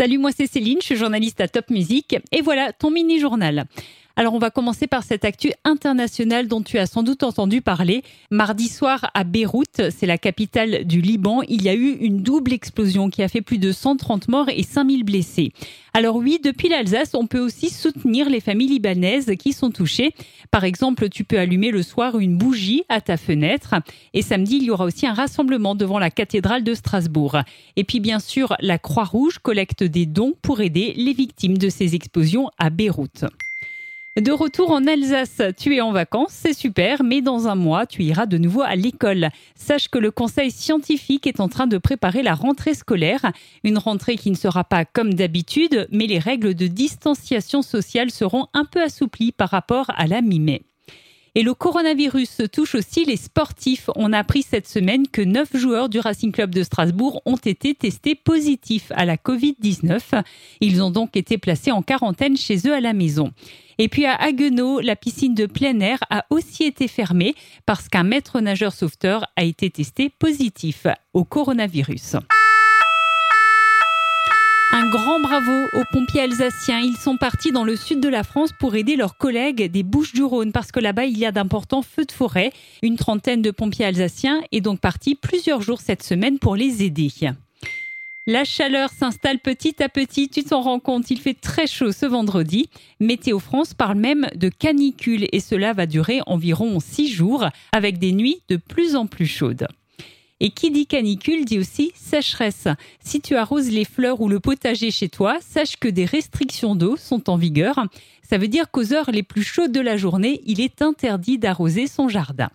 Salut, moi c'est Céline, je suis journaliste à Top Music et voilà ton mini-journal. Alors on va commencer par cette actu internationale dont tu as sans doute entendu parler. Mardi soir à Beyrouth, c'est la capitale du Liban, il y a eu une double explosion qui a fait plus de 130 morts et 5000 blessés. Alors oui, depuis l'Alsace, on peut aussi soutenir les familles libanaises qui sont touchées. Par exemple, tu peux allumer le soir une bougie à ta fenêtre. Et samedi, il y aura aussi un rassemblement devant la cathédrale de Strasbourg. Et puis bien sûr, la Croix-Rouge collecte des dons pour aider les victimes de ces explosions à Beyrouth. De retour en Alsace, tu es en vacances, c'est super, mais dans un mois, tu iras de nouveau à l'école. Sache que le conseil scientifique est en train de préparer la rentrée scolaire, une rentrée qui ne sera pas comme d'habitude, mais les règles de distanciation sociale seront un peu assouplies par rapport à la mi-mai. Et le coronavirus touche aussi les sportifs. On a appris cette semaine que neuf joueurs du Racing Club de Strasbourg ont été testés positifs à la Covid-19. Ils ont donc été placés en quarantaine chez eux à la maison. Et puis à Haguenau, la piscine de plein air a aussi été fermée parce qu'un maître nageur sauveteur a été testé positif au coronavirus. Un grand bravo aux pompiers alsaciens. Ils sont partis dans le sud de la France pour aider leurs collègues des Bouches-du-Rhône parce que là-bas, il y a d'importants feux de forêt. Une trentaine de pompiers alsaciens est donc parti plusieurs jours cette semaine pour les aider. La chaleur s'installe petit à petit, tu t'en rends compte, il fait très chaud ce vendredi. Météo France parle même de canicule et cela va durer environ six jours avec des nuits de plus en plus chaudes. Et qui dit canicule dit aussi sécheresse. Si tu arroses les fleurs ou le potager chez toi, sache que des restrictions d'eau sont en vigueur. Ça veut dire qu'aux heures les plus chaudes de la journée, il est interdit d'arroser son jardin.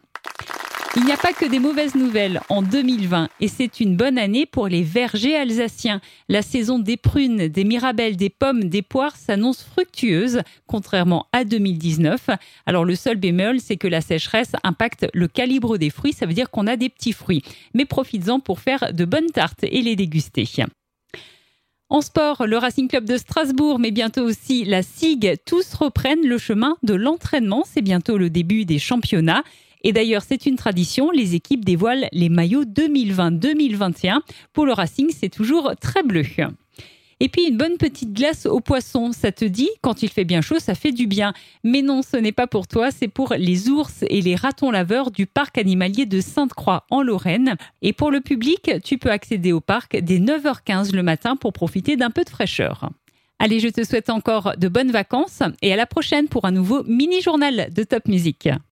Il n'y a pas que des mauvaises nouvelles en 2020 et c'est une bonne année pour les vergers alsaciens. La saison des prunes, des mirabelles, des pommes, des poires s'annonce fructueuse, contrairement à 2019. Alors le seul bémol, c'est que la sécheresse impacte le calibre des fruits, ça veut dire qu'on a des petits fruits. Mais profites-en pour faire de bonnes tartes et les déguster. En sport, le Racing Club de Strasbourg, mais bientôt aussi la SIG, tous reprennent le chemin de l'entraînement. C'est bientôt le début des championnats. Et d'ailleurs, c'est une tradition, les équipes dévoilent les maillots 2020-2021. Pour le Racing, c'est toujours très bleu. Et puis une bonne petite glace au poisson, ça te dit, quand il fait bien chaud, ça fait du bien. Mais non, ce n'est pas pour toi, c'est pour les ours et les ratons laveurs du parc animalier de Sainte-Croix en Lorraine. Et pour le public, tu peux accéder au parc dès 9h15 le matin pour profiter d'un peu de fraîcheur. Allez, je te souhaite encore de bonnes vacances et à la prochaine pour un nouveau mini-journal de Top Music.